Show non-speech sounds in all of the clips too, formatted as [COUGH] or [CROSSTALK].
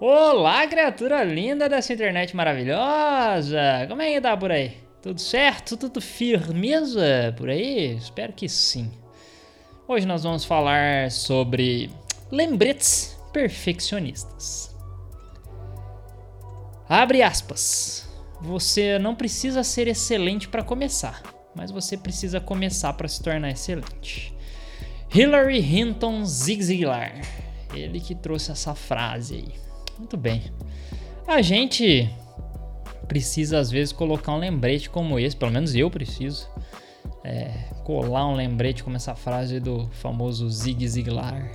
Olá, criatura linda dessa internet maravilhosa! Como é que tá por aí? Tudo certo? Tudo firmeza por aí? Espero que sim. Hoje nós vamos falar sobre lembretes perfeccionistas. Abre aspas. Você não precisa ser excelente para começar, mas você precisa começar para se tornar excelente. Hillary Hinton Zig Ziglar. Ele que trouxe essa frase aí. Muito bem. A gente precisa às vezes colocar um lembrete como esse, pelo menos eu preciso. É, colar um lembrete como essa frase do famoso Zig Ziglar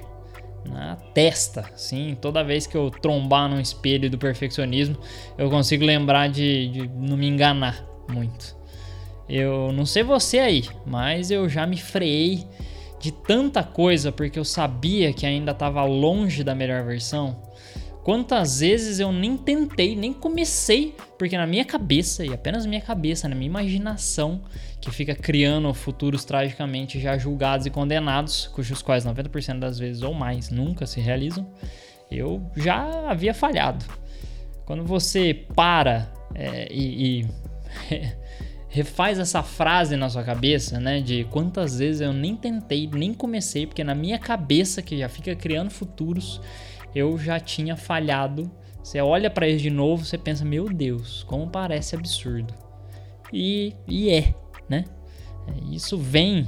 na testa, sim. Toda vez que eu trombar num espelho do perfeccionismo, eu consigo lembrar de, de não me enganar muito. Eu não sei você aí, mas eu já me freiei de tanta coisa porque eu sabia que ainda estava longe da melhor versão Quantas vezes eu nem tentei, nem comecei, porque na minha cabeça, e apenas na minha cabeça, na minha imaginação, que fica criando futuros tragicamente já julgados e condenados, cujos quais 90% das vezes ou mais nunca se realizam, eu já havia falhado. Quando você para é, e, e [LAUGHS] refaz essa frase na sua cabeça, né? De quantas vezes eu nem tentei, nem comecei, porque na minha cabeça, que já fica criando futuros, eu já tinha falhado. Você olha para ele de novo, você pensa, meu Deus, como parece absurdo. E, e é, né? É, isso vem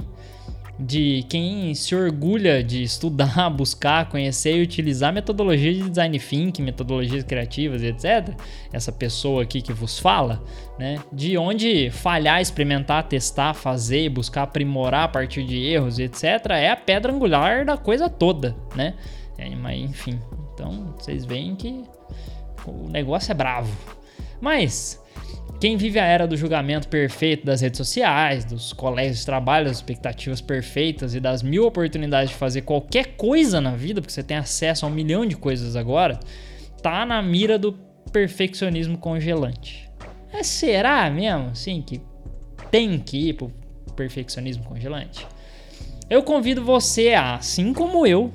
de quem se orgulha de estudar, [LAUGHS] buscar, conhecer e utilizar metodologias de design thinking, metodologias criativas, etc. Essa pessoa aqui que vos fala, né? De onde falhar, experimentar, testar, fazer, buscar aprimorar a partir de erros, etc. É a pedra angular da coisa toda, né? É, mas enfim, então vocês veem que o negócio é bravo. Mas quem vive a era do julgamento perfeito das redes sociais, dos colégios de trabalho, das expectativas perfeitas e das mil oportunidades de fazer qualquer coisa na vida, porque você tem acesso a um milhão de coisas agora, tá na mira do perfeccionismo congelante. É, será mesmo, sim, que tem que ir pro perfeccionismo congelante? Eu convido você a, assim como eu,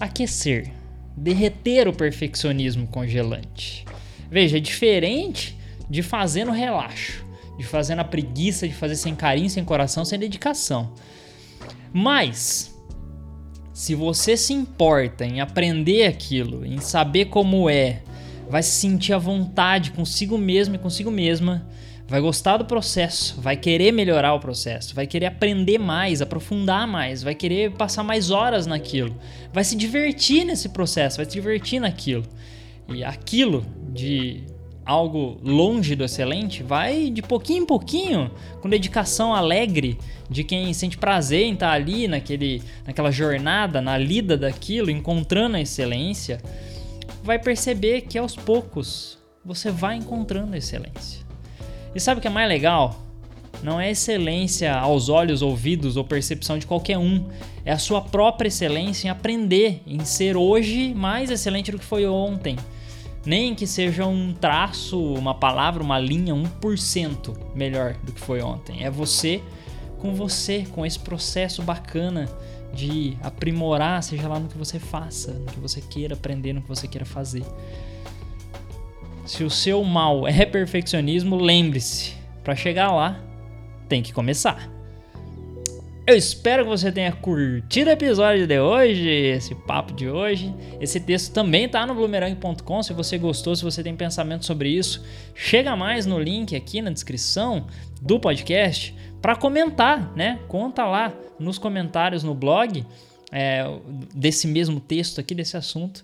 aquecer, derreter o perfeccionismo congelante. Veja, é diferente de fazer no relaxo, de fazer na preguiça, de fazer sem carinho, sem coração, sem dedicação. Mas se você se importa em aprender aquilo, em saber como é, vai se sentir à vontade consigo mesmo e consigo mesma, vai gostar do processo, vai querer melhorar o processo, vai querer aprender mais, aprofundar mais, vai querer passar mais horas naquilo, vai se divertir nesse processo, vai se divertir naquilo. E aquilo de algo longe do excelente vai de pouquinho em pouquinho, com dedicação alegre de quem sente prazer em estar ali naquele, naquela jornada, na lida daquilo, encontrando a excelência, vai perceber que aos poucos você vai encontrando a excelência. E sabe o que é mais legal? Não é excelência aos olhos, ouvidos ou percepção de qualquer um. É a sua própria excelência em aprender, em ser hoje mais excelente do que foi ontem. Nem que seja um traço, uma palavra, uma linha 1% melhor do que foi ontem. É você com você, com esse processo bacana de aprimorar, seja lá no que você faça, no que você queira aprender, no que você queira fazer. Se o seu mal é perfeccionismo, lembre-se, para chegar lá, tem que começar. Eu espero que você tenha curtido o episódio de hoje, esse papo de hoje. Esse texto também tá no bloomerang.com. Se você gostou, se você tem pensamento sobre isso, chega mais no link aqui na descrição do podcast para comentar, né? Conta lá nos comentários no blog é, desse mesmo texto aqui, desse assunto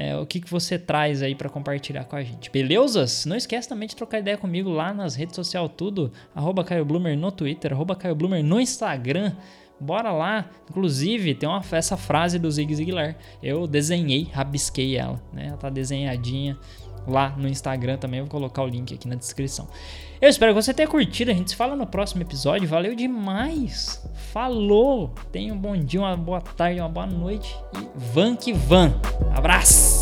é, o que, que você traz aí para compartilhar com a gente. Beleza? Não esquece também de trocar ideia comigo lá nas redes sociais tudo, arroba Caio Bloomer no Twitter, arroba Caio Bloomer no Instagram. Bora lá. Inclusive, tem uma, essa frase do Zig Ziglar. Eu desenhei, rabisquei ela, né? Ela tá desenhadinha lá no Instagram também. Vou colocar o link aqui na descrição. Eu espero que você tenha curtido. A gente se fala no próximo episódio. Valeu demais. Falou. Tenha um bom dia, uma boa tarde, uma boa noite. E van que van. Abraço.